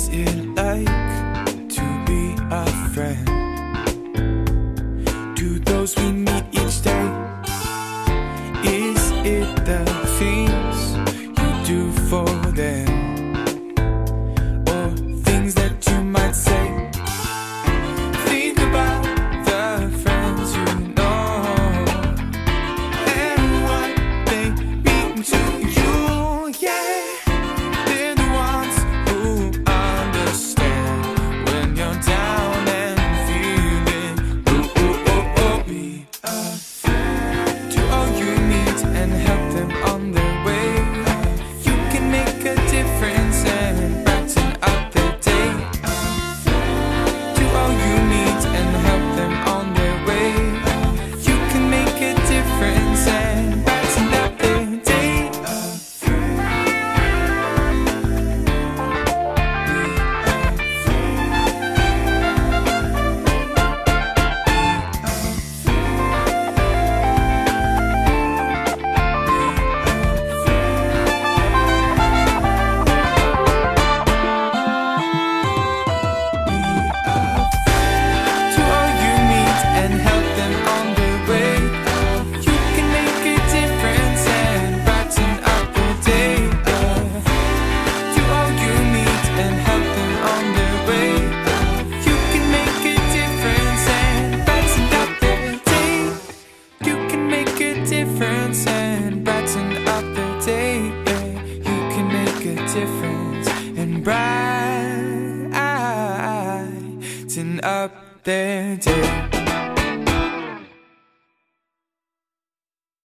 is it like to be a friend to those we meet each day? Is it the things you do for them? make a difference and brighten up their day.